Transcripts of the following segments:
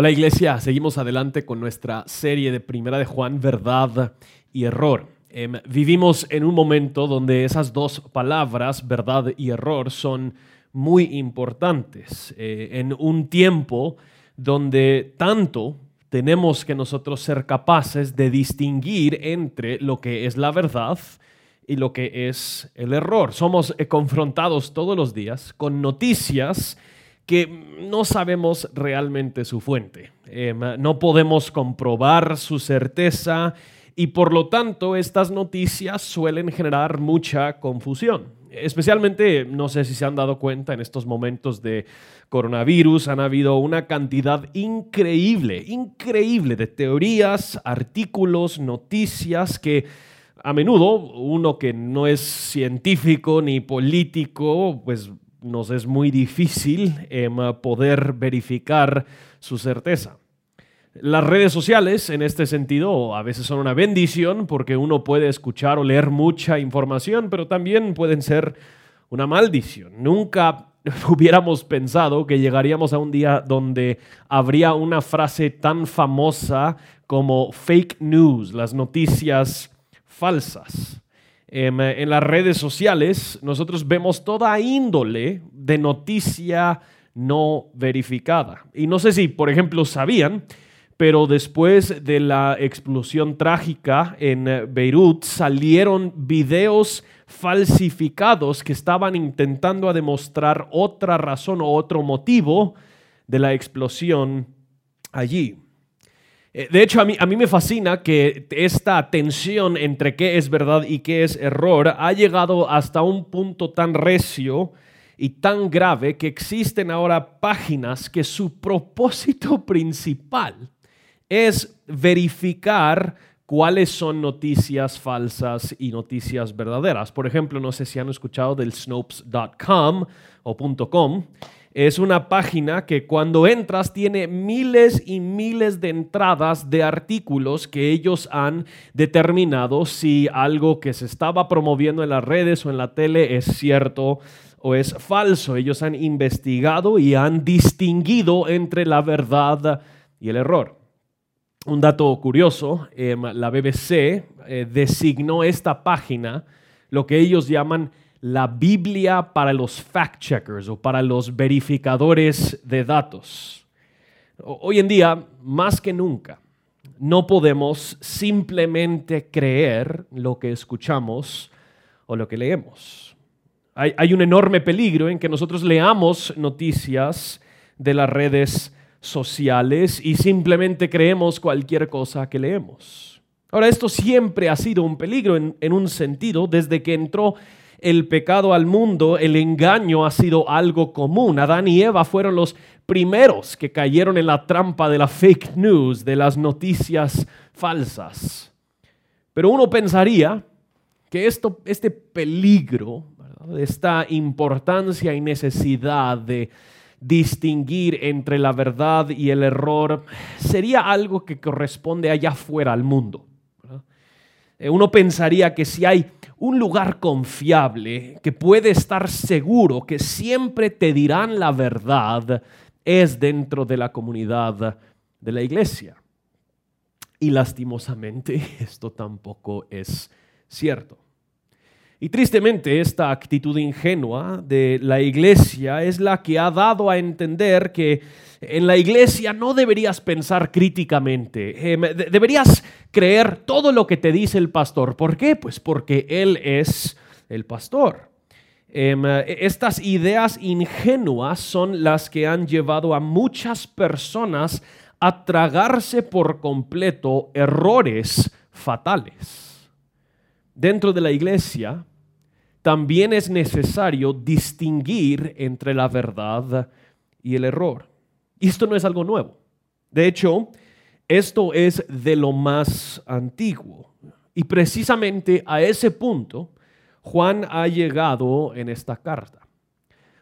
Hola iglesia, seguimos adelante con nuestra serie de Primera de Juan, verdad y error. Em, vivimos en un momento donde esas dos palabras, verdad y error, son muy importantes. Eh, en un tiempo donde tanto tenemos que nosotros ser capaces de distinguir entre lo que es la verdad y lo que es el error. Somos eh, confrontados todos los días con noticias que no sabemos realmente su fuente. Em, no podemos comprobar su certeza y por lo tanto estas noticias suelen generar mucha confusión. Especialmente, no sé si se han dado cuenta en estos momentos de coronavirus, han habido una cantidad increíble, increíble de teorías, artículos, noticias que a menudo uno que no es científico ni político, pues nos es muy difícil em, poder verificar su certeza. Las redes sociales, en este sentido, a veces son una bendición porque uno puede escuchar o leer mucha información, pero también pueden ser una maldición. Nunca hubiéramos pensado que llegaríamos a un día donde habría una frase tan famosa como fake news, las noticias falsas. Em, en, las redes sociales nosotros vemos toda índole de noticia no verificada. Y no sé si, por ejemplo, sabían, pero después de la explosión trágica en eh, Beirut salieron videos falsificados que estaban intentando demostrar otra razón o otro motivo de la explosión allí. Eh, de hecho, a mí, a mí me fascina que esta tensión entre qué es verdad y qué es error ha llegado hasta un punto tan recio y tan grave que existen ahora páginas que su propósito principal es verificar cuáles son noticias falsas y noticias verdaderas. Por ejemplo, no sé si han escuchado del snopes.com o .com es una página que cuando entras tiene miles y miles de entradas de artículos que ellos han determinado si algo que se estaba promoviendo en las redes o en la tele es cierto o es falso. Ellos han investigado y han distinguido entre la verdad y el error. Un dato curioso, em, la BBC eh, designó esta página lo que ellos llaman la Biblia para los fact-checkers o para los verificadores de datos. Hoy en día, más que nunca, no podemos simplemente creer lo que escuchamos o lo que leemos. Hay, un enorme peligro en que nosotros leamos noticias de las redes sociales y simplemente creemos cualquier cosa que leemos. Ahora, esto siempre ha sido un peligro en un sentido desde que entró el pecado al mundo, el engaño ha sido algo común. Adán y Eva fueron los primeros que cayeron en la trampa de la fake news, de las noticias falsas. Pero uno pensaría que esto, este peligro, esta importancia y necesidad de distinguir entre la verdad y el error, sería algo que corresponde allá afuera al mundo. Eh, uno pensaría que si hay un lugar confiable, que puede estar seguro que siempre te dirán la verdad, es dentro de la comunidad de la iglesia. Y lastimosamente esto tampoco es cierto. Y tristemente esta actitud ingenua de la iglesia es la que ha dado a entender que en la iglesia no deberías pensar críticamente, em, deberías creer todo lo que te dice el pastor. ¿Por qué? Pues porque él es el pastor. Em, estas ideas ingenuas son las que han llevado a muchas personas a tragarse por completo errores fatales dentro de la iglesia, también es necesario distinguir entre la verdad y el error. Y esto no es algo nuevo. De hecho, esto es de lo más antiguo. Y precisamente a ese punto, Juan ha llegado en esta carta.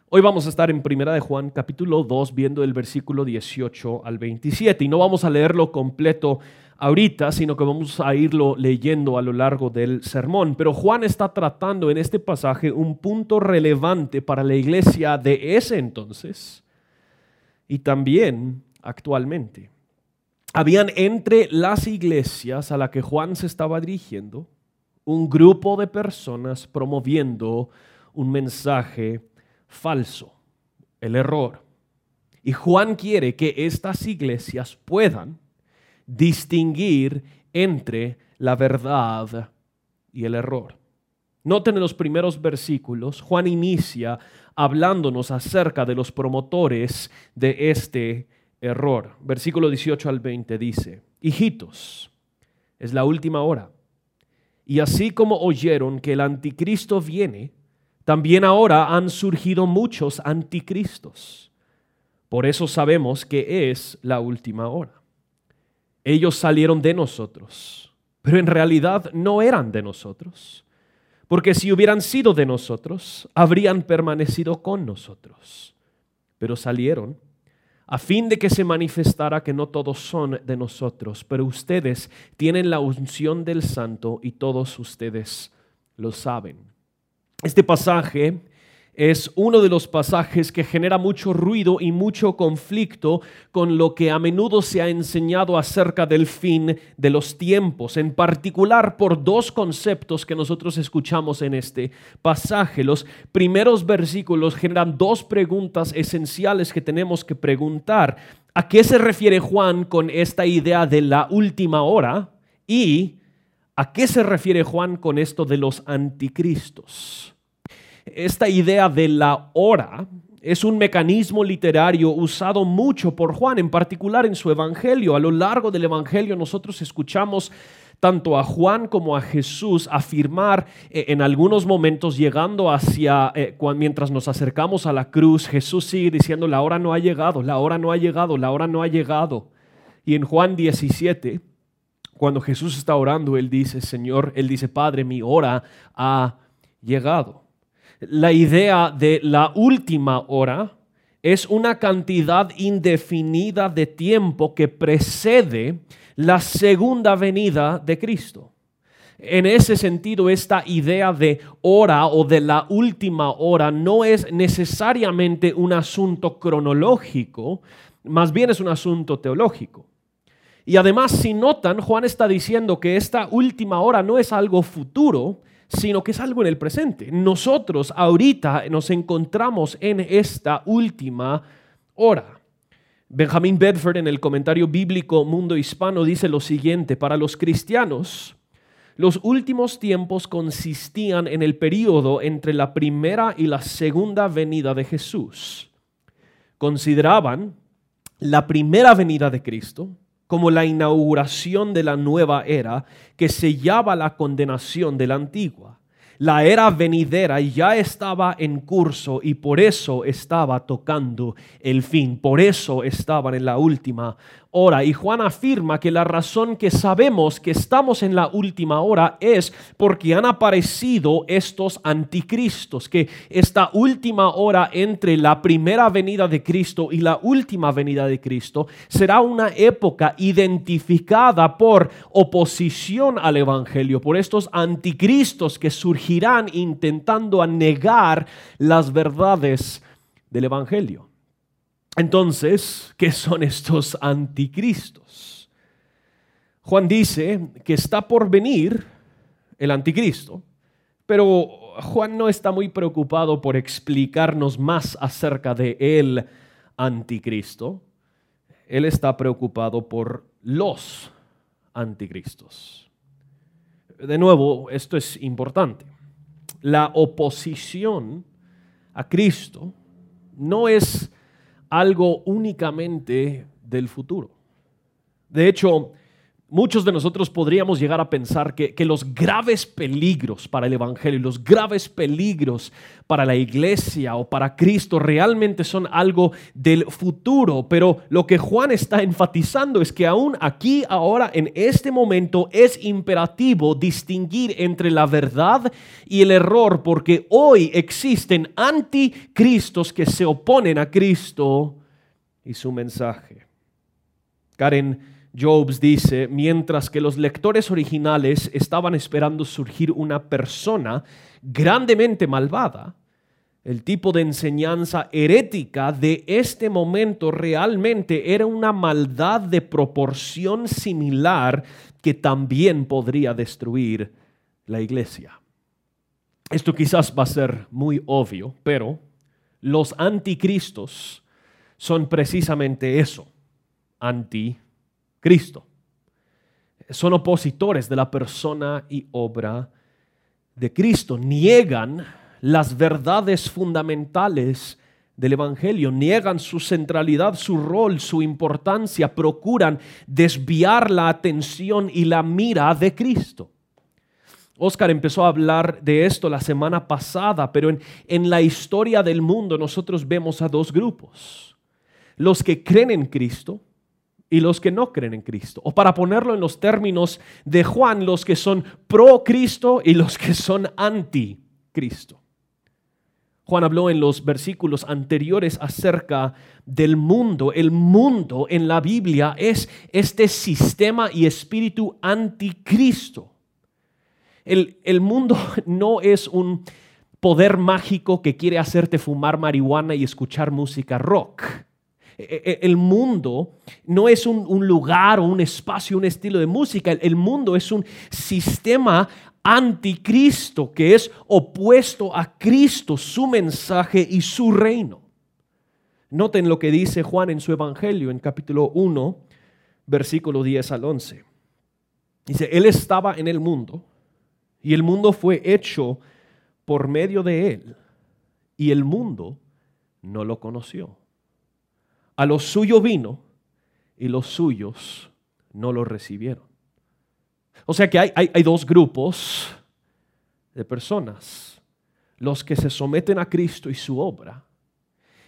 Hoy vamos a estar en Primera de Juan capítulo 2 viendo el versículo 18 al 27 y no vamos a leerlo completo ahorita, sino que vamos a irlo leyendo a lo largo del sermón. Pero Juan está tratando en este pasaje un punto relevante para la iglesia de ese entonces y también actualmente. Habían entre las iglesias a la que Juan se estaba dirigiendo un grupo de personas promoviendo un mensaje falso, el error. Y Juan quiere que estas iglesias puedan distinguir entre la verdad y el error. Noten en los primeros versículos, Juan inicia hablándonos acerca de los promotores de este error. Versículo 18 al 20 dice, hijitos, es la última hora. Y así como oyeron que el anticristo viene, también ahora han surgido muchos anticristos. Por eso sabemos que es la última hora. Ellos salieron de nosotros, pero en realidad no eran de nosotros, porque si hubieran sido de nosotros, habrían permanecido con nosotros. Pero salieron a fin de que se manifestara que no todos son de nosotros, pero ustedes tienen la unción del santo y todos ustedes lo saben. Este pasaje es uno de los pasajes que genera mucho ruido y mucho conflicto con lo que a menudo se ha enseñado acerca del fin de los tiempos, en particular por dos conceptos que nosotros escuchamos en este pasaje. Los primeros versículos generan dos preguntas esenciales que tenemos que preguntar. ¿A qué se refiere Juan con esta idea de la última hora? ¿Y a qué se refiere Juan con esto de los anticristos? Esta idea de la hora es un mecanismo literario usado mucho por Juan, en particular en su Evangelio. A lo largo del Evangelio nosotros escuchamos tanto a Juan como a Jesús afirmar eh, en algunos momentos llegando hacia, eh, mientras nos acercamos a la cruz, Jesús sigue diciendo, la hora no ha llegado, la hora no ha llegado, la hora no ha llegado. Y en Juan 17, cuando Jesús está orando, Él dice, Señor, Él dice, Padre, mi hora ha llegado la idea de la última hora es una cantidad indefinida de tiempo que precede la segunda venida de Cristo. En ese sentido, esta idea de hora o de la última hora no es necesariamente un asunto cronológico, más bien es un asunto teológico. Y además, si notan, Juan está diciendo que esta última hora no es algo futuro, sino que es algo en el presente. Nosotros ahorita nos encontramos en esta última hora. Benjamin Bedford en el comentario bíblico Mundo Hispano dice lo siguiente, para los cristianos, los últimos tiempos consistían en el periodo entre la primera y la segunda venida de Jesús. Consideraban la primera venida de Cristo como la inauguración de la nueva era que sellaba la condenación de la antigua. La era venidera ya estaba en curso y por eso estaba tocando el fin, por eso estaban en la última Y Juan afirma que la razón que sabemos que estamos en la última hora es porque han aparecido estos anticristos, que esta última hora entre la primera venida de Cristo y la última venida de Cristo será una época identificada por oposición al Evangelio, por estos anticristos que surgirán intentando negar las verdades del Evangelio. Entonces, ¿qué son estos anticristos? Juan dice que está por venir el anticristo, pero Juan no está muy preocupado por explicarnos más acerca de el anticristo. Él está preocupado por los anticristos. De nuevo, esto es importante. La oposición a Cristo no es algo únicamente del futuro. De hecho, muchos de nosotros podríamos llegar a pensar que, los graves peligros para el Evangelio, los graves peligros para la iglesia o para Cristo realmente son algo del futuro. Pero lo que Juan está enfatizando es que aún aquí, ahora, en este momento, es imperativo distinguir entre la verdad y el error, porque hoy existen anticristos que se oponen a Cristo y su mensaje. Karen Jobs dice, mientras que los lectores originales estaban esperando surgir una persona grandemente malvada, el tipo de enseñanza herética de este momento realmente era una maldad de proporción similar que también podría destruir la iglesia. Esto quizás va a ser muy obvio, pero los anticristos son precisamente eso, anticristo. Son opositores de la persona y obra de Cristo, niegan las verdades fundamentales del Evangelio, niegan su centralidad, su rol, su importancia, procuran desviar la atención y la mira de Cristo. Oscar empezó a hablar de esto la semana pasada, pero en, en, la historia del mundo nosotros vemos a dos grupos. Los que creen en Cristo y los que no creen en Cristo. O para ponerlo en los términos de Juan, los que son pro Cristo y los que son anti Cristo. Juan habló en los versículos anteriores acerca del mundo. El mundo en la Biblia es este sistema y espíritu anticristo. El, el mundo no es un poder mágico que quiere hacerte fumar marihuana y escuchar música rock. E, e, el mundo no es un, lugar o un espacio, un estilo de música. el mundo es un sistema anticristo, que es opuesto a Cristo, su mensaje y su reino. Noten lo que dice Juan en su Evangelio en capítulo 1, versículo 10 al 11. Dice, Él estaba en el mundo y el mundo fue hecho por medio de Él y el mundo no lo conoció. A lo suyo vino y los suyos no lo recibieron. O sea que hay, dos grupos de personas. Los que se someten a Cristo y su obra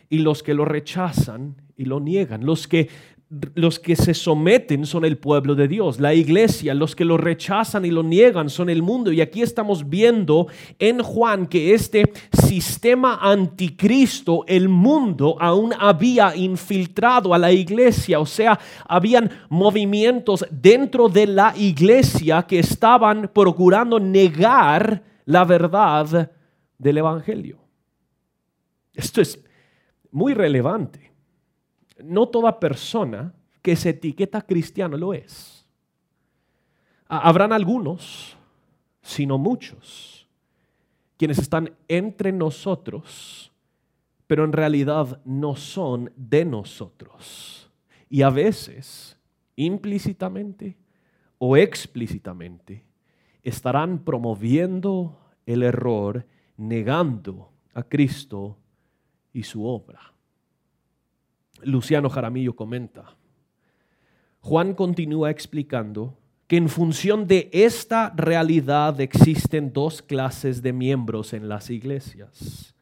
y los que lo rechazan y lo niegan. Los que los que se someten son el pueblo de Dios, la iglesia, los que lo rechazan y lo niegan son el mundo. Y aquí estamos viendo en Juan que este sistema anticristo, el mundo, aún había infiltrado a la iglesia, o sea, habían movimientos dentro de la iglesia que estaban procurando negar la verdad del Evangelio. Esto es muy relevante no toda persona que se etiqueta cristiano lo es. Habrán algunos, sino muchos, quienes están entre nosotros, pero en realidad no son de nosotros. Y a veces, implícitamente o explícitamente, estarán promoviendo el error, negando a Cristo y su obra. Luciano Jaramillo comenta. Juan continúa explicando que en función de esta realidad existen dos clases de miembros en las iglesias.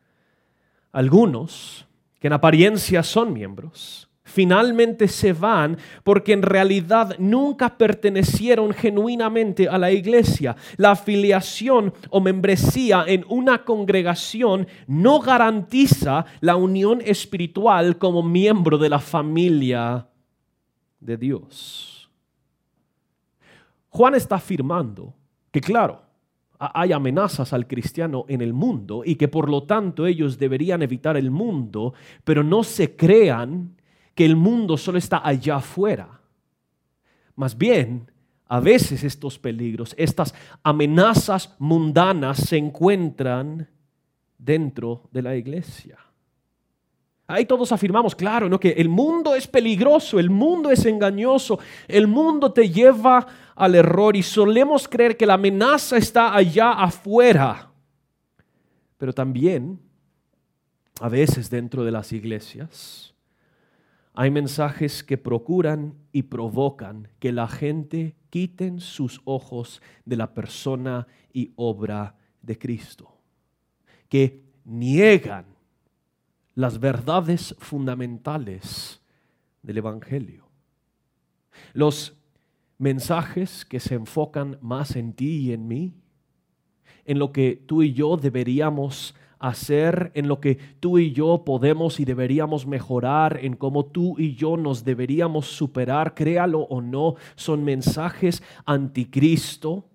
Algunos que en apariencia son miembros, finalmente se van porque en realidad nunca pertenecieron genuinamente a la iglesia. La afiliación o membresía en una congregación no garantiza la unión espiritual como miembro de la familia de Dios. Juan está afirmando que claro, hay amenazas al cristiano en el mundo y que por lo tanto ellos deberían evitar el mundo, pero no se crean que el mundo solo está allá afuera. Más bien, a veces estos peligros, estas amenazas mundanas se encuentran dentro de la iglesia. Ahí todos afirmamos, claro, ¿no? que el mundo es peligroso, el mundo es engañoso, el mundo te lleva al error y solemos creer que la amenaza está allá afuera. Pero también, a veces dentro de las iglesias, hay mensajes que procuran y provocan que la gente quiten sus ojos de la persona y obra de Cristo, que niegan las verdades fundamentales del Evangelio. Los mensajes que se enfocan más en ti y en mí, en lo que tú y yo deberíamos hacer, en lo que tú y yo podemos y deberíamos mejorar, en cómo tú y yo nos deberíamos superar, créalo o no, son mensajes anticristo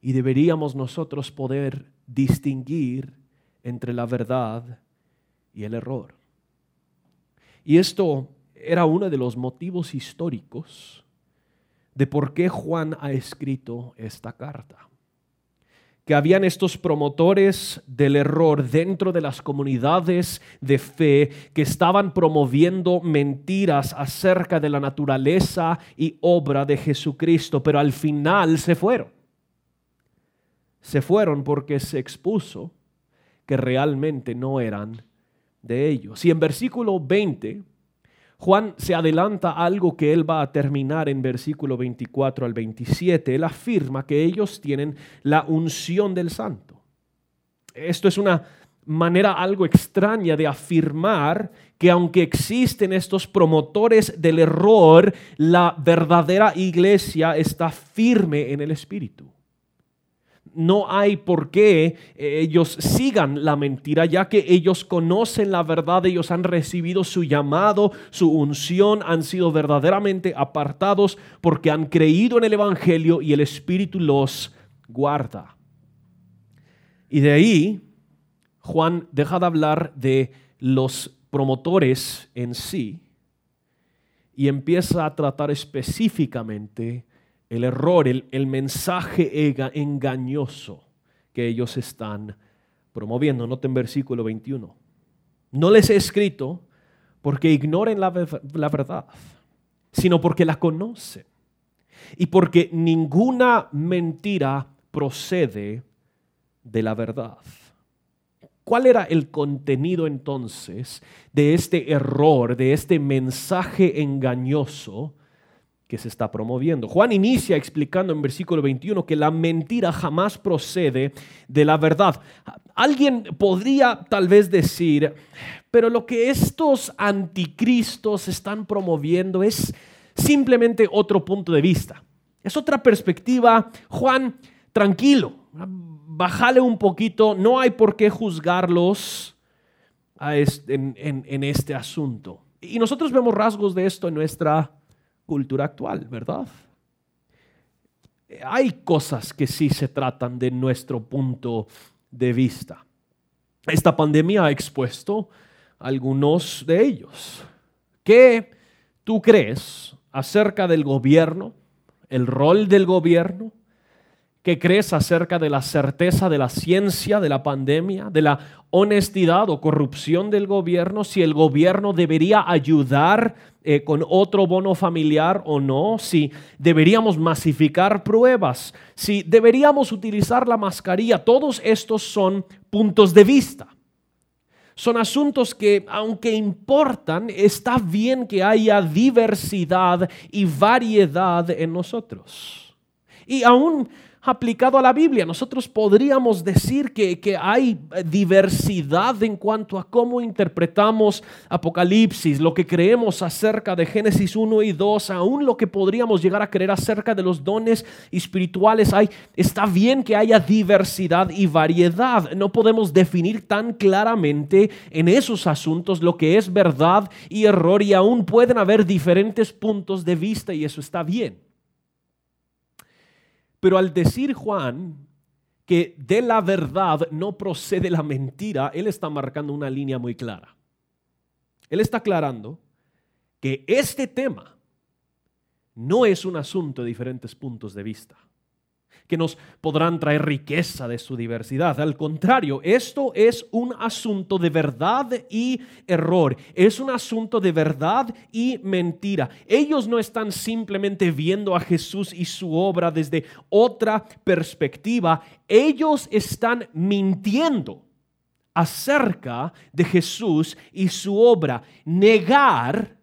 y deberíamos nosotros poder distinguir entre la verdad y el error. Y esto era uno de los motivos históricos de por qué Juan ha escrito esta carta. Que habían estos promotores del error dentro de las comunidades de fe que estaban promoviendo mentiras acerca de la naturaleza y obra de Jesucristo, pero al final se fueron. Se fueron porque se expuso que realmente no eran de ellos. Y en versículo 20, Juan se adelanta algo que él va a terminar en versículo 24 al 27. Él afirma que ellos tienen la unción del santo. Esto es una manera algo extraña de afirmar que aunque existen estos promotores del error, la verdadera iglesia está firme en el Espíritu no hay por qué eh, ellos sigan la mentira, ya que ellos conocen la verdad, ellos han recibido su llamado, su unción, han sido verdaderamente apartados porque han creído en el Evangelio y el Espíritu los guarda. Y de ahí, Juan deja de hablar de los promotores en sí y empieza a tratar específicamente el error, el, mensaje engañoso que ellos están promoviendo. Noten versículo 21. No les he escrito porque ignoren la, la verdad, sino porque la conocen y porque ninguna mentira procede de la verdad. ¿Cuál era el contenido entonces de este error, de este mensaje engañoso que se está promoviendo. Juan inicia explicando en versículo 21 que la mentira jamás procede de la verdad. Alguien podría tal vez decir, pero lo que estos anticristos están promoviendo es simplemente otro punto de vista. Es otra perspectiva. Juan, tranquilo, bájale un poquito, no hay por qué juzgarlos en este asunto. Y nosotros vemos rasgos de esto en nuestra cultura actual, ¿verdad? Hay cosas que sí se tratan de nuestro punto de vista. Esta pandemia ha expuesto algunos de ellos. ¿Qué tú crees acerca del gobierno, el rol del gobierno, ¿Qué crees acerca de la certeza de la ciencia de la pandemia, de la honestidad o corrupción del gobierno? Si el gobierno debería ayudar eh, con otro bono familiar o no, si deberíamos masificar pruebas, si deberíamos utilizar la mascarilla, todos estos son puntos de vista. Son asuntos que, aunque importan, está bien que haya diversidad y variedad en nosotros. Y aún aplicado a la Biblia. Nosotros podríamos decir que, que, hay diversidad en cuanto a cómo interpretamos Apocalipsis, lo que creemos acerca de Génesis 1 y 2, aún lo que podríamos llegar a creer acerca de los dones espirituales. Hay, está bien que haya diversidad y variedad. No podemos definir tan claramente en esos asuntos lo que es verdad y error y aún pueden haber diferentes puntos de vista y eso está bien. Pero al decir Juan que de la verdad no procede la mentira, él está marcando una línea muy clara. Él está aclarando que este tema no es un asunto de diferentes puntos de vista que nos podrán traer riqueza de su diversidad. Al contrario, esto es un asunto de verdad y error. Es un asunto de verdad y mentira. Ellos no están simplemente viendo a Jesús y su obra desde otra perspectiva. Ellos están mintiendo acerca de Jesús y su obra. Negar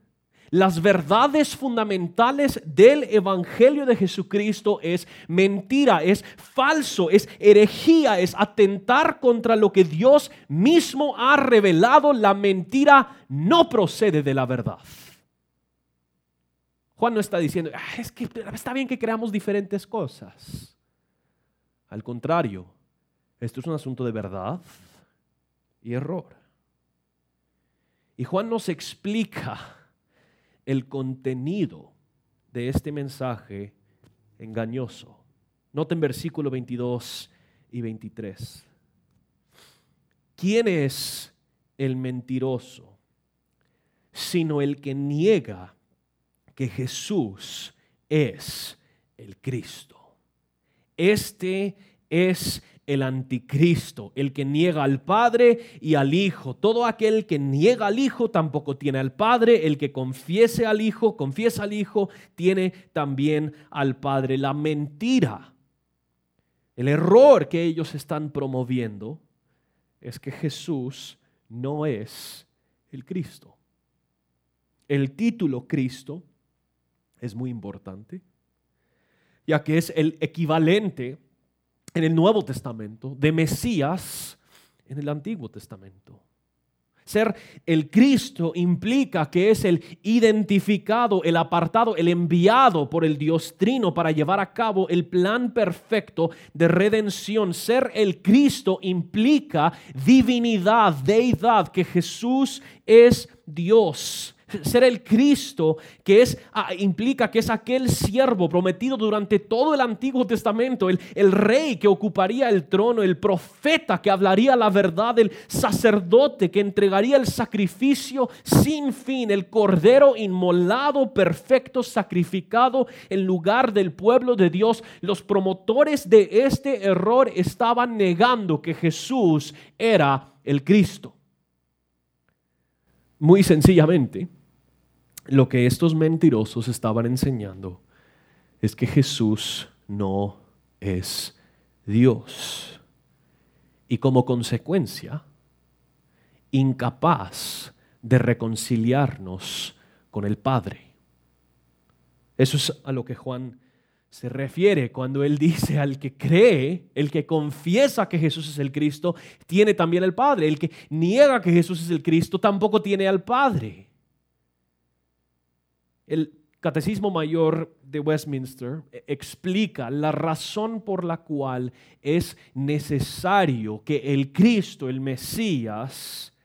las verdades fundamentales del Evangelio de Jesucristo es mentira, es falso, es herejía, es atentar contra lo que Dios mismo ha revelado. La mentira no procede de la verdad. Juan no está diciendo, ah, es que está bien que creamos diferentes cosas. Al contrario, esto es un asunto de verdad y error. Y Juan nos explica el contenido de este mensaje engañoso. Noten versículo 22 y 23. ¿quién es el mentiroso? Sino el que niega que Jesús es el Cristo. Este es el anticristo, el que niega al Padre y al Hijo. Todo aquel que niega al Hijo tampoco tiene al Padre. El que confiese al Hijo, confiesa al Hijo, tiene también al Padre. La mentira, el error que ellos están promoviendo es que Jesús no es el Cristo. El título Cristo es muy importante, ya que es el equivalente en el Nuevo Testamento de Mesías en el Antiguo Testamento. Ser el Cristo implica que es el identificado, el apartado, el enviado por el Dios Trino para llevar a cabo el plan perfecto de redención. Ser el Cristo implica divinidad, deidad, que Jesús es Dios ser el Cristo, que es, ah, implica que es aquel siervo prometido durante todo el Antiguo Testamento, el, el rey que ocuparía el trono, el profeta que hablaría la verdad, el sacerdote que entregaría el sacrificio sin fin, el cordero inmolado, perfecto, sacrificado en lugar del pueblo de Dios. Los promotores de este error estaban negando que Jesús era el Cristo. Muy sencillamente, lo que estos mentirosos estaban enseñando es que Jesús no es Dios. Y como consecuencia, incapaz de reconciliarnos con el Padre. Eso es a lo que Juan se refiere cuando él dice al que cree, el que confiesa que Jesús es el Cristo, tiene también al Padre. El que niega que Jesús es el Cristo tampoco tiene al Padre. El Catecismo Mayor de Westminster eh, explica la razón por la cual es necesario que el Cristo, el Mesías,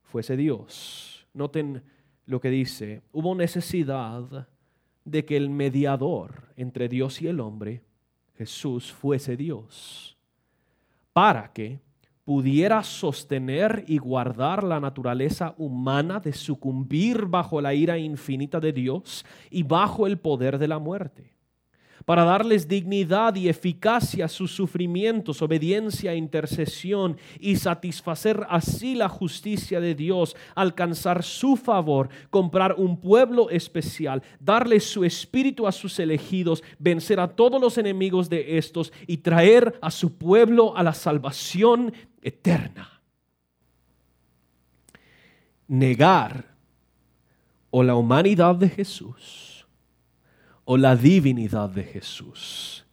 fuese Dios. Noten lo que dice, hubo necesidad de que el mediador entre Dios y el hombre, Jesús, fuese Dios, para que pudiera sostener y guardar la naturaleza humana de sucumbir bajo la ira infinita de Dios y bajo el poder de la muerte para darles dignidad y eficacia a sus sufrimientos, obediencia e intercesión y satisfacer así la justicia de Dios, alcanzar su favor, comprar un pueblo especial, darle su espíritu a sus elegidos, vencer a todos los enemigos de estos y traer a su pueblo a la salvación eterna. Negar o la humanidad de Jesús o la divinidad de Jesús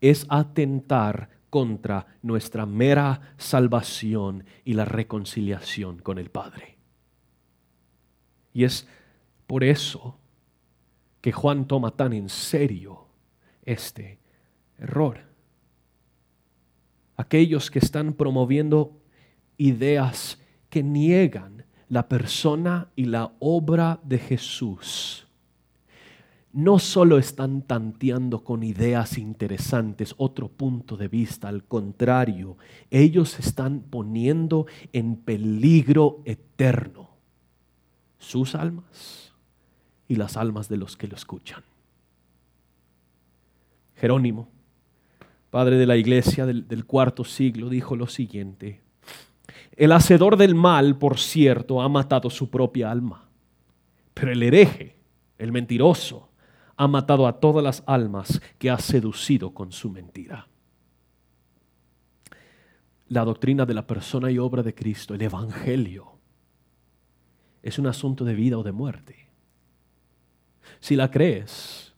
es atentar contra nuestra mera salvación y la reconciliación con el Padre. Y es por eso que Juan toma tan en serio este error. Aquellos que están promoviendo ideas que niegan la persona y la obra de Jesús no solo están tanteando con ideas interesantes, otro punto de vista, al contrario, ellos están poniendo en peligro eterno sus almas y las almas de los que lo escuchan. Jerónimo, padre de la iglesia del, del cuarto siglo, dijo lo siguiente, el hacedor del mal, por cierto, ha matado su propia alma, pero el hereje, el mentiroso, ha matado a todas las almas que ha seducido con su mentira. La doctrina de la persona y obra de Cristo, el Evangelio, es un asunto de vida o de muerte. Si la crees,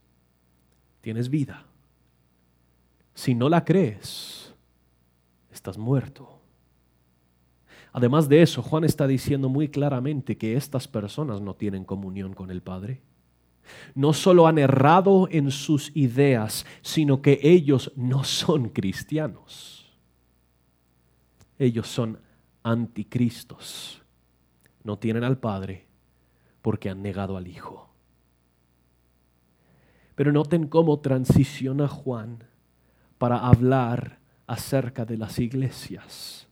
tienes vida. Si no la crees, estás muerto. Además de eso, Juan está diciendo muy claramente que estas personas no tienen comunión con el Padre no solo han errado en sus ideas, sino que ellos no son cristianos. Ellos son anticristos. No tienen al Padre porque han negado al Hijo. Pero noten cómo transiciona Juan para hablar acerca de las iglesias.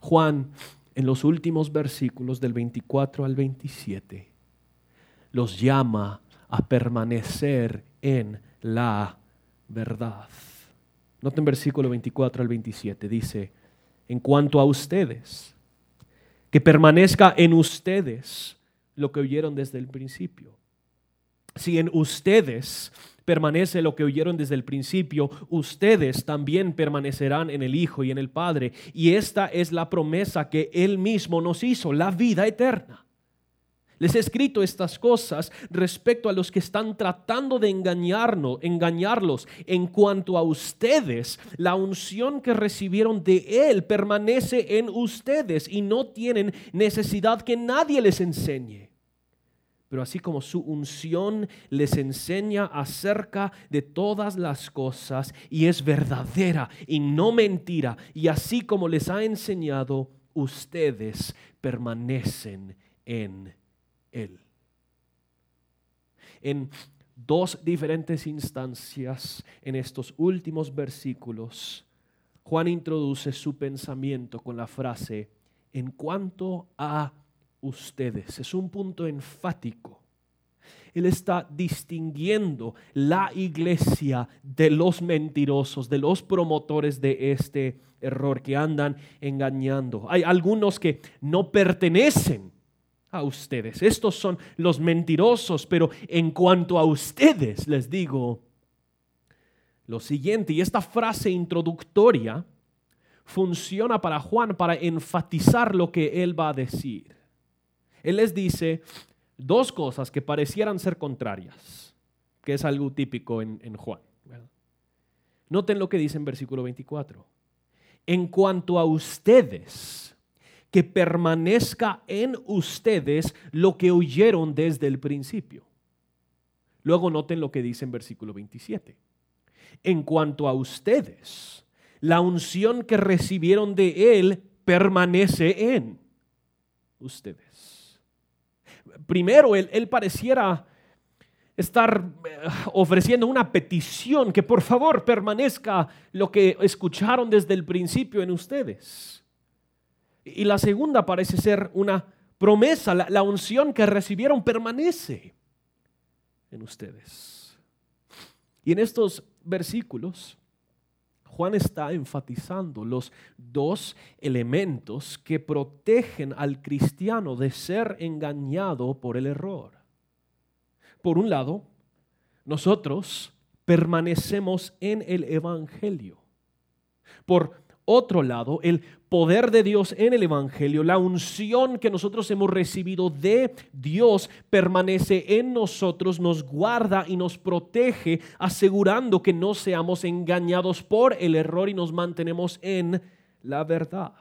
Juan, en los últimos versículos del 24 al 27, los llama a permanecer en la verdad. Noten versículo 24 al 27, dice, en cuanto a ustedes, que permanezca en ustedes lo que oyeron desde el principio. Si en ustedes permanece lo que oyeron desde el principio, ustedes también permanecerán en el Hijo y en el Padre. Y esta es la promesa que Él mismo nos hizo, la vida eterna. Les he escrito estas cosas respecto a los que están tratando de engañarnos, engañarlos. En cuanto a ustedes, la unción que recibieron de Él permanece en ustedes y no tienen necesidad que nadie les enseñe. Pero así como su unción les enseña acerca de todas las cosas y es verdadera y no mentira, y así como les ha enseñado, ustedes permanecen en él. En dos diferentes instancias en estos últimos versículos, Juan introduce su pensamiento con la frase, en cuanto a ustedes. Es un punto enfático. Él está distinguiendo la iglesia de los mentirosos, de los promotores de este error que andan engañando. Hay algunos que no pertenecen a ustedes. Estos son los mentirosos, pero en cuanto a ustedes les digo lo siguiente, y esta frase introductoria funciona para Juan para enfatizar lo que él va a decir. Él les dice dos cosas que parecieran ser contrarias, que es algo típico en, Juan. Noten lo que dice en versículo 24. En cuanto a ustedes, que permanezca en ustedes lo que oyeron desde el principio. Luego noten lo que dice en versículo 27. En cuanto a ustedes, la unción que recibieron de Él permanece en ustedes. Primero, Él, él pareciera estar eh, ofreciendo una petición que por favor permanezca lo que escucharon desde el principio en ustedes. Y la segunda parece ser una promesa, la, unción que recibieron permanece en ustedes. Y en estos versículos, Juan está enfatizando los dos elementos que protegen al cristiano de ser engañado por el error. Por un lado, nosotros permanecemos en el Evangelio. Por otro lado, el poder de Dios en el Evangelio, la unción que nosotros hemos recibido de Dios permanece en nosotros, nos guarda y nos protege, asegurando que no seamos engañados por el error y nos mantenemos en la verdad.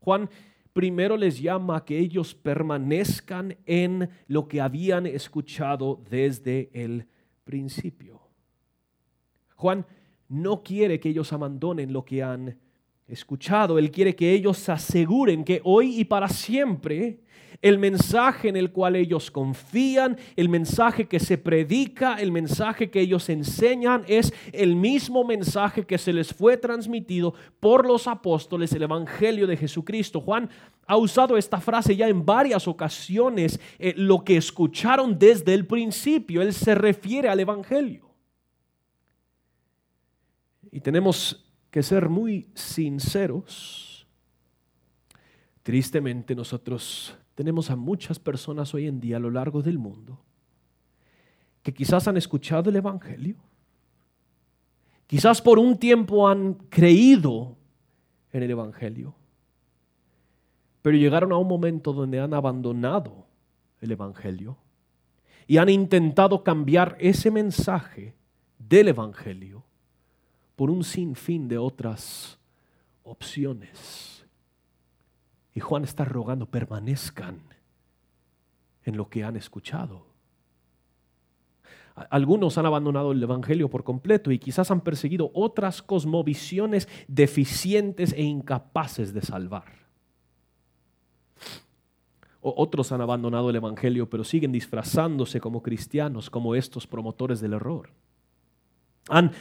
Juan primero les llama a que ellos permanezcan en lo que habían escuchado desde el principio. Juan no quiere que ellos abandonen lo que han escuchado. Él quiere que ellos se aseguren que hoy y para siempre el mensaje en el cual ellos confían, el mensaje que se predica, el mensaje que ellos enseñan es el mismo mensaje que se les fue transmitido por los apóstoles, el Evangelio de Jesucristo. Juan ha usado esta frase ya en varias ocasiones, eh, lo que escucharon desde el principio. Él se refiere al Evangelio. Y tenemos que ser muy sinceros. Tristemente nosotros tenemos a muchas personas hoy en día a lo largo del mundo que quizás han escuchado el Evangelio, quizás por un tiempo han creído en el Evangelio, pero llegaron a un momento donde han abandonado el Evangelio y han intentado cambiar ese mensaje del Evangelio por un sinfín de otras opciones. Y Juan está rogando, permanezcan en lo que han escuchado. Algunos han abandonado el Evangelio por completo y quizás han perseguido otras cosmovisiones deficientes e incapaces de salvar. otros han abandonado el Evangelio pero siguen disfrazándose como cristianos, como estos promotores del error. Han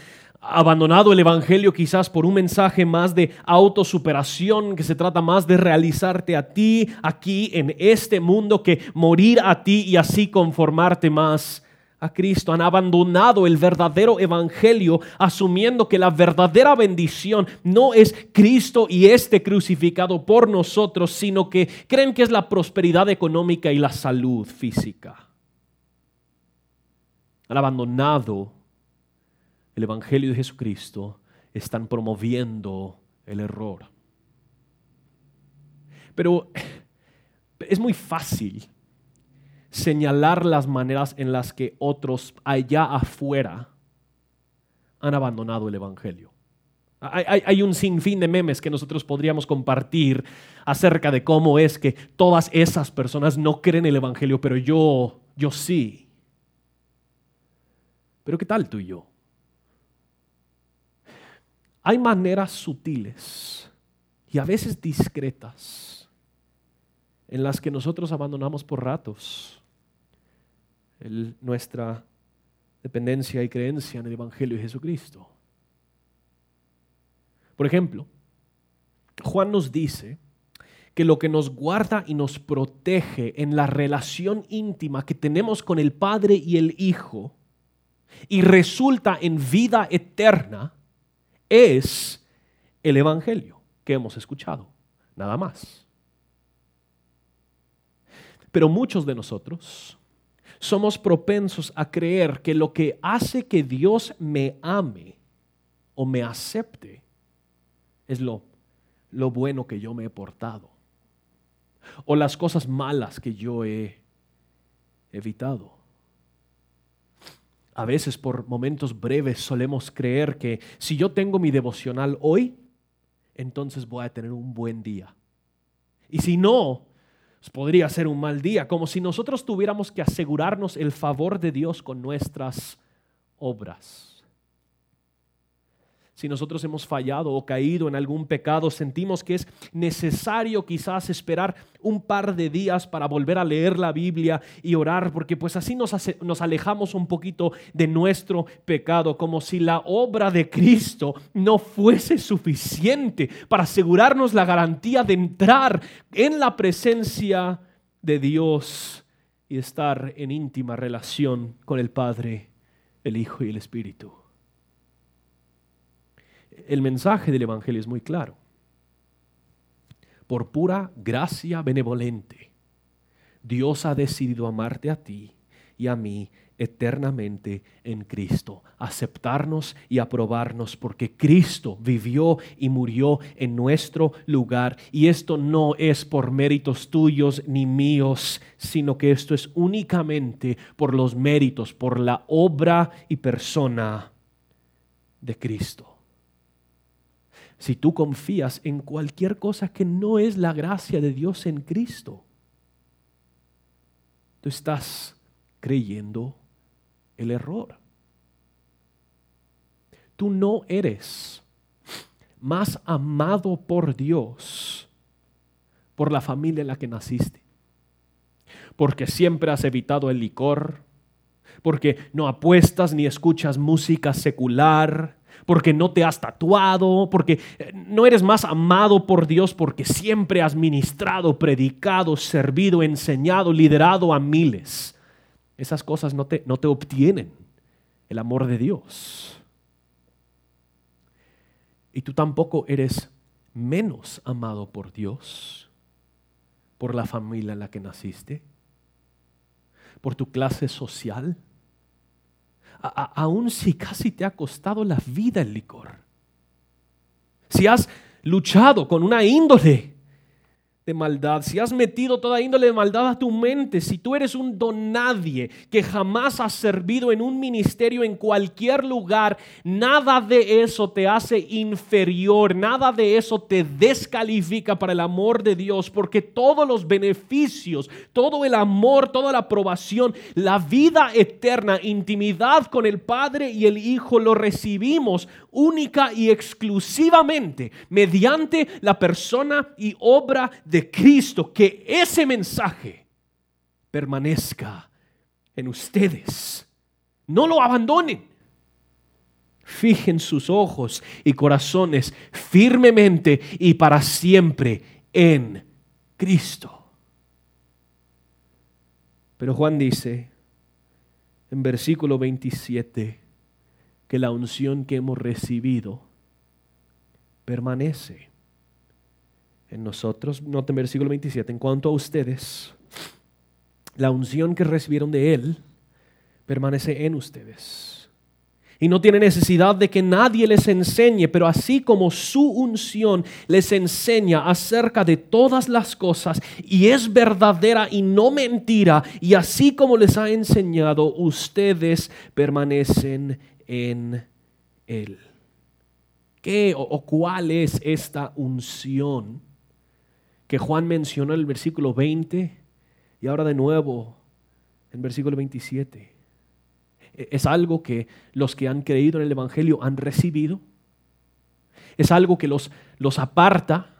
abandonado el Evangelio quizás por un mensaje más de autosuperación, que se trata más de realizarte a ti aquí en este mundo que morir a ti y así conformarte más a Cristo. Han abandonado el verdadero Evangelio asumiendo que la verdadera bendición no es Cristo y este crucificado por nosotros, sino que creen que es la prosperidad económica y la salud física. Han abandonado el Evangelio de Jesucristo, están promoviendo el error. Pero es muy fácil señalar las maneras en las que otros allá afuera han abandonado el Evangelio. Hay, un sinfín de memes que nosotros podríamos compartir acerca de cómo es que todas esas personas no creen el Evangelio, pero yo, yo sí. Pero ¿qué tal tú y yo? Hay maneras sutiles y a veces discretas en las que nosotros abandonamos por ratos nuestra dependencia y creencia en el Evangelio de Jesucristo. Por ejemplo, Juan nos dice que lo que nos guarda y nos protege en la relación íntima que tenemos con el Padre y el Hijo y resulta en vida eterna es el Evangelio que hemos escuchado, nada más. Pero muchos de nosotros somos propensos a creer que lo que hace que Dios me ame o me acepte es lo, lo bueno que yo me he portado o las cosas malas que yo he evitado. A veces por momentos breves solemos creer que si yo tengo mi devocional hoy, entonces voy a tener un buen día. Y si no, pues podría ser un mal día, como si nosotros tuviéramos que asegurarnos el favor de Dios con nuestras obras si nosotros hemos fallado o caído en algún pecado, sentimos que es necesario quizás esperar un par de días para volver a leer la Biblia y orar, porque pues así nos, nos alejamos un poquito de nuestro pecado, como si la obra de Cristo no fuese suficiente para asegurarnos la garantía de entrar en la presencia de Dios y estar en íntima relación con el Padre, el Hijo y el Espíritu el mensaje del Evangelio es muy claro. Por pura gracia benevolente, Dios ha decidido amarte a ti y a mí eternamente en Cristo, aceptarnos y aprobarnos porque Cristo vivió y murió en nuestro lugar. Y esto no es por méritos tuyos ni míos, sino que esto es únicamente por los méritos, por la obra y persona de Cristo si tú confías en cualquier cosa que no es la gracia de Dios en Cristo, tú estás creyendo el error. Tú no eres más amado por Dios por la familia en la que naciste, porque siempre has evitado el licor, porque no apuestas ni escuchas música secular, porque no te has tatuado, porque eh, no eres más amado por Dios porque siempre has ministrado, predicado, servido, enseñado, liderado a miles. Esas cosas no te, no te obtienen el amor de Dios. Y tú tampoco eres menos amado por Dios, por la familia en la que naciste, por tu clase social aun si casi te ha costado la vida el licor. Si has luchado con una índole de maldad, si has metido toda índole de maldad a tu mente, si tú eres un don nadie que jamás has servido en un ministerio en cualquier lugar, nada de eso te hace inferior, nada de eso te descalifica para el amor de Dios, porque todos los beneficios, todo el amor, toda la aprobación, la vida eterna, intimidad con el Padre y el Hijo lo recibimos única y exclusivamente mediante la persona y obra de Cristo. Que ese mensaje permanezca en ustedes. No lo abandonen. Fijen sus ojos y corazones firmemente y para siempre en Cristo. Pero Juan dice en versículo 27 que la unción que hemos recibido permanece en nosotros. Noten versículo 27, en cuanto a ustedes, la unción que recibieron de Él permanece en ustedes y no tiene necesidad de que nadie les enseñe, pero así como su unción les enseña acerca de todas las cosas y es verdadera y no mentira, y así como les ha enseñado, ustedes permanecen en Él. ¿Qué o, cuál es esta unción que Juan mencionó en el versículo 20 y ahora de nuevo en el versículo 27? es algo que los que han creído en el Evangelio han recibido. Es algo que los, los aparta.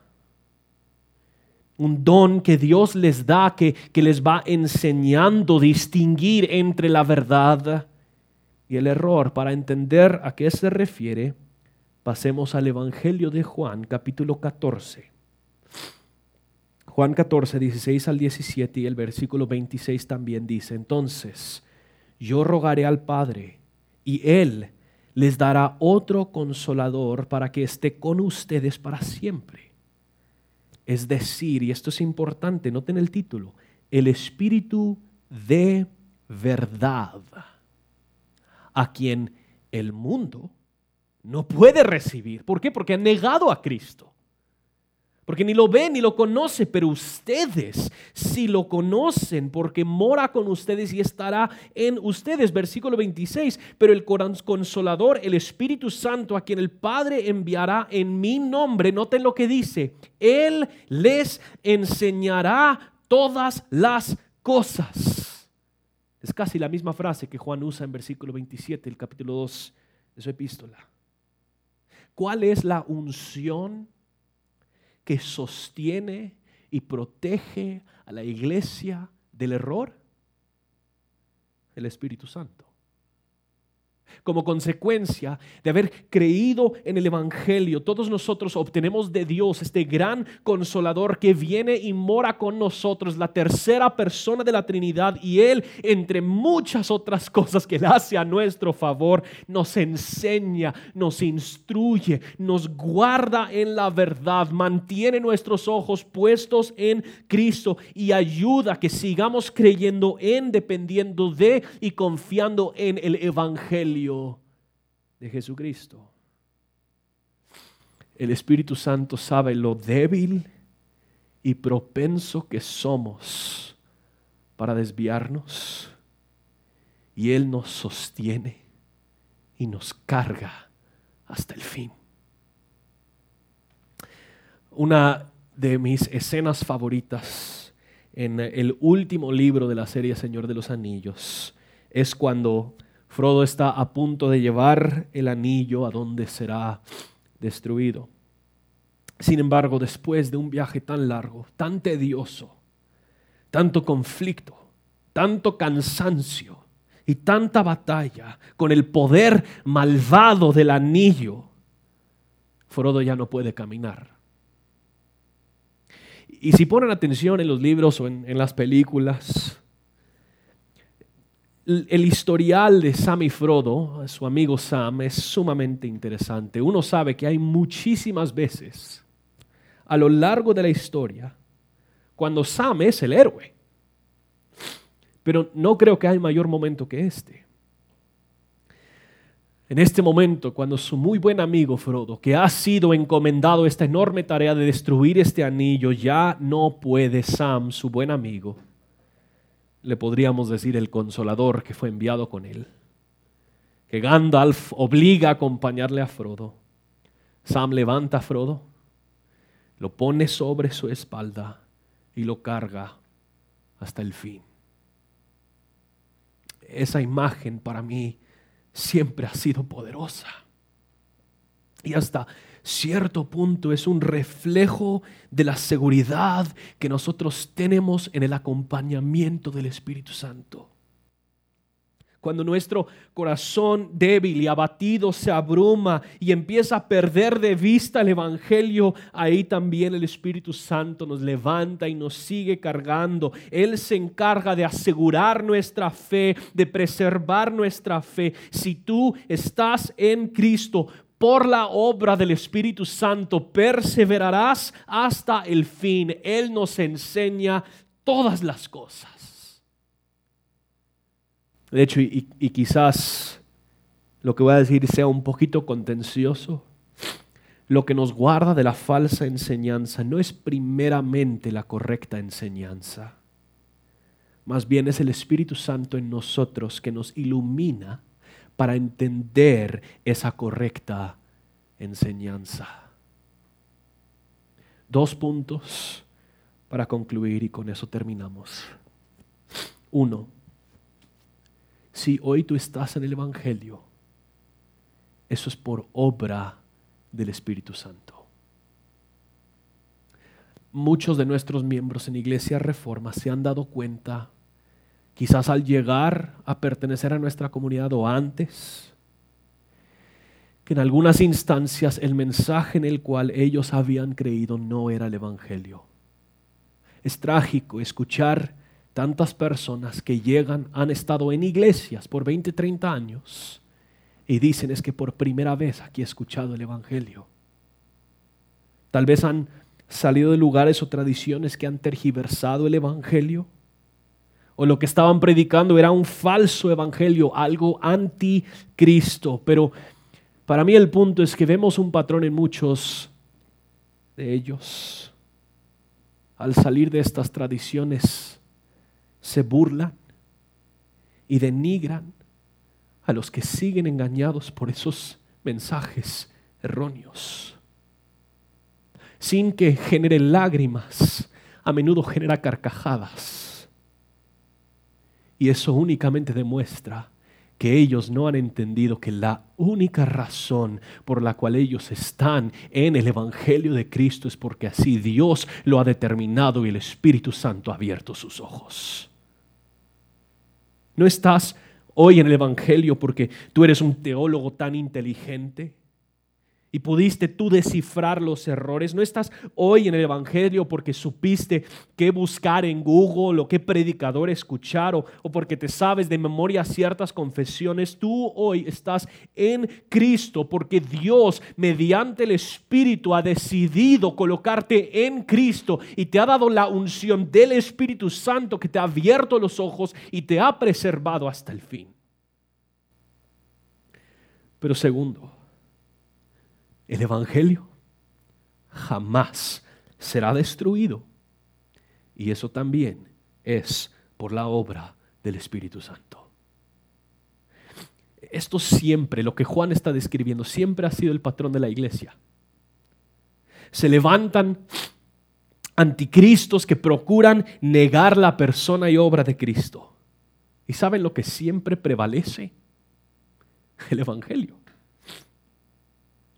Un don que Dios les da, que, que les va enseñando distinguir entre la verdad y el error. Para entender a qué se refiere, pasemos al Evangelio de Juan, capítulo 14. Juan 14, 16 al 17 y el versículo 26 también dice, entonces, yo rogaré al Padre y Él les dará otro consolador para que esté con ustedes para siempre. Es decir, y esto es importante, noten el título, el Espíritu de verdad, a quien el mundo no puede recibir. ¿Por qué? Porque han negado a Cristo porque ni lo ven ni lo conoce, pero ustedes sí lo conocen, porque mora con ustedes y estará en ustedes. Versículo 26, pero el consolador, el Espíritu Santo, a quien el Padre enviará en mi nombre, noten lo que dice, Él les enseñará todas las cosas. Es casi la misma frase que Juan usa en versículo 27, el capítulo 2 de su epístola. ¿Cuál es la unción? Que sostiene y protege a la iglesia del error? El Espíritu Santo como consecuencia de haber creído en el Evangelio, todos nosotros obtenemos de Dios este gran consolador que viene y mora con nosotros, la tercera persona de la Trinidad, y Él, entre muchas otras cosas que Él hace a nuestro favor, nos enseña, nos instruye, nos guarda en la verdad, mantiene nuestros ojos puestos en Cristo y ayuda a que sigamos creyendo en, dependiendo de y confiando en el Evangelio de Jesucristo. El Espíritu Santo sabe lo débil y propenso que somos para desviarnos y Él nos sostiene y nos carga hasta el fin. Una de mis escenas favoritas en el último libro de la serie Señor de los Anillos es cuando Frodo está a punto de llevar el anillo a donde será destruido. Sin embargo, después de un viaje tan largo, tan tedioso, tanto conflicto, tanto cansancio y tanta batalla con el poder malvado del anillo, Frodo ya no puede caminar. Y si ponen atención en los libros o en, en las películas, el historial de Sam y Frodo, su amigo Sam, es sumamente interesante. Uno sabe que hay muchísimas veces a lo largo de la historia cuando Sam es el héroe. Pero no creo que hay mayor momento que este. En este momento, cuando su muy buen amigo Frodo, que ha sido encomendado esta enorme tarea de destruir este anillo, ya no puede Sam, su buen amigo, le podríamos decir el consolador que fue enviado con él. Que Gandalf obliga a acompañarle a Frodo. Sam levanta a Frodo, lo pone sobre su espalda y lo carga hasta el fin. Esa imagen para mí siempre ha sido poderosa. Y hasta cierto punto es un reflejo de la seguridad que nosotros tenemos en el acompañamiento del Espíritu Santo. Cuando nuestro corazón débil y abatido se abruma y empieza a perder de vista el Evangelio, ahí también el Espíritu Santo nos levanta y nos sigue cargando. Él se encarga de asegurar nuestra fe, de preservar nuestra fe. Si tú estás en Cristo, por la obra del Espíritu Santo perseverarás hasta el fin. Él nos enseña todas las cosas. De hecho, y, quizás lo que voy a decir sea un poquito contencioso, lo que nos guarda de la falsa enseñanza no es primeramente la correcta enseñanza, más bien es el Espíritu Santo en nosotros que nos ilumina para entender esa correcta enseñanza. Dos puntos para concluir y con eso terminamos. Uno, si hoy tú estás en el Evangelio, eso es por obra del Espíritu Santo. Muchos de nuestros miembros en Iglesia Reforma se han dado cuenta, quizás al llegar a pertenecer a nuestra comunidad o antes, que en algunas instancias el mensaje en el cual ellos habían creído no era el Evangelio. Es trágico escuchar tantas personas que llegan, han estado en iglesias por 20, 30 años y dicen es que por primera vez aquí he escuchado el Evangelio. Tal vez han salido de lugares o tradiciones que han tergiversado el Evangelio o lo que estaban predicando era un falso Evangelio, algo anticristo. Pero para mí el punto es que vemos un patrón en muchos de ellos. Al salir de estas tradiciones, se burlan y denigran a los que siguen engañados por esos mensajes erróneos. Sin que genere lágrimas, a menudo genera carcajadas. Y eso únicamente demuestra que ellos no han entendido que la única razón por la cual ellos están en el Evangelio de Cristo es porque así Dios lo ha determinado y el Espíritu Santo ha abierto sus ojos. No estás hoy en el Evangelio porque tú eres un teólogo tan inteligente y pudiste tú descifrar los errores. No estás hoy en el Evangelio porque supiste qué buscar en Google o qué predicador escuchar o, o, porque te sabes de memoria ciertas confesiones. Tú hoy estás en Cristo porque Dios mediante el Espíritu ha decidido colocarte en Cristo y te ha dado la unción del Espíritu Santo que te ha abierto los ojos y te ha preservado hasta el fin. Pero segundo, el Evangelio jamás será destruido. Y eso también es por la obra del Espíritu Santo. Esto siempre, lo que Juan está describiendo, siempre ha sido el patrón de la iglesia. Se levantan anticristos que procuran negar la persona y obra de Cristo. ¿Y saben lo que siempre prevalece? El Evangelio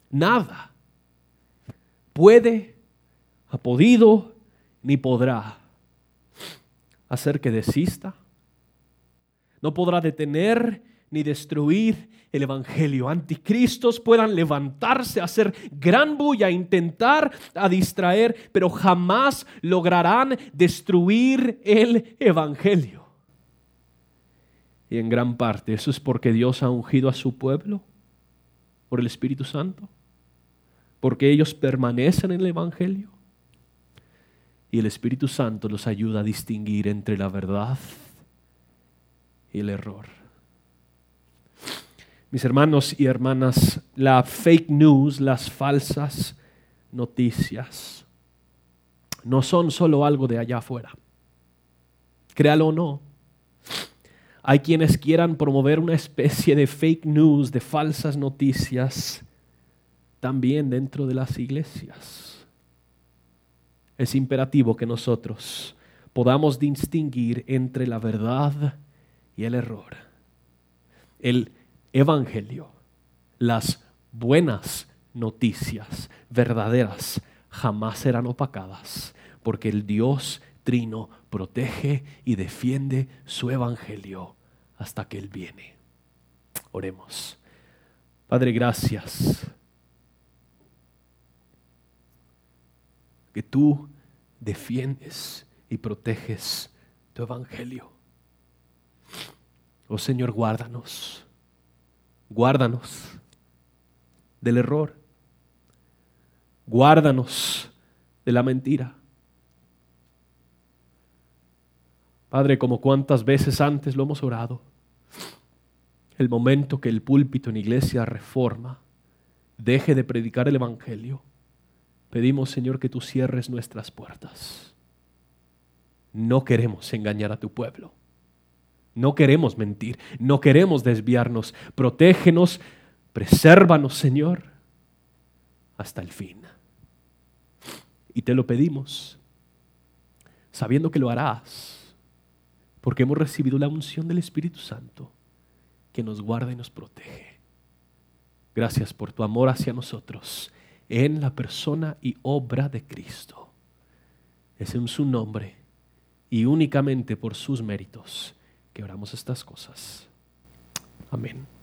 nada puede, ha podido, ni podrá hacer que desista. No podrá detener ni destruir el Evangelio. Anticristos puedan levantarse, hacer gran bulla, intentar a distraer, pero jamás lograrán destruir el Evangelio. Y en gran parte eso es porque Dios ha ungido a su pueblo por el Espíritu Santo porque ellos permanecen en el Evangelio y el Espíritu Santo los ayuda a distinguir entre la verdad y el error. Mis hermanos y hermanas, la fake news, las falsas noticias, no son solo algo de allá afuera. Créalo o no. Hay quienes quieran promover una especie de fake news, de falsas noticias, también dentro de las iglesias. Es imperativo que nosotros podamos distinguir entre la verdad y el error. El Evangelio, las buenas noticias verdaderas jamás serán opacadas, porque el Dios Trino protege y defiende su Evangelio hasta que Él viene. Oremos. Padre, gracias. Que tú defiendes y proteges tu evangelio. Oh Señor, guárdanos. Guárdanos del error. Guárdanos de la mentira. Padre, como cuántas veces antes lo hemos orado, el momento que el púlpito en iglesia reforma, deje de predicar el Evangelio, pedimos, Señor, que tú cierres nuestras puertas. No queremos engañar a tu pueblo. No queremos mentir, no queremos desviarnos. Protégenos, presérvanos, Señor, hasta el fin. Y te lo pedimos, sabiendo que lo harás, porque hemos recibido la unción del Espíritu Santo que nos guarda y nos protege. Gracias por tu amor hacia nosotros en la persona y obra de Cristo. Es en su nombre y únicamente por sus méritos que oramos estas cosas. Amén.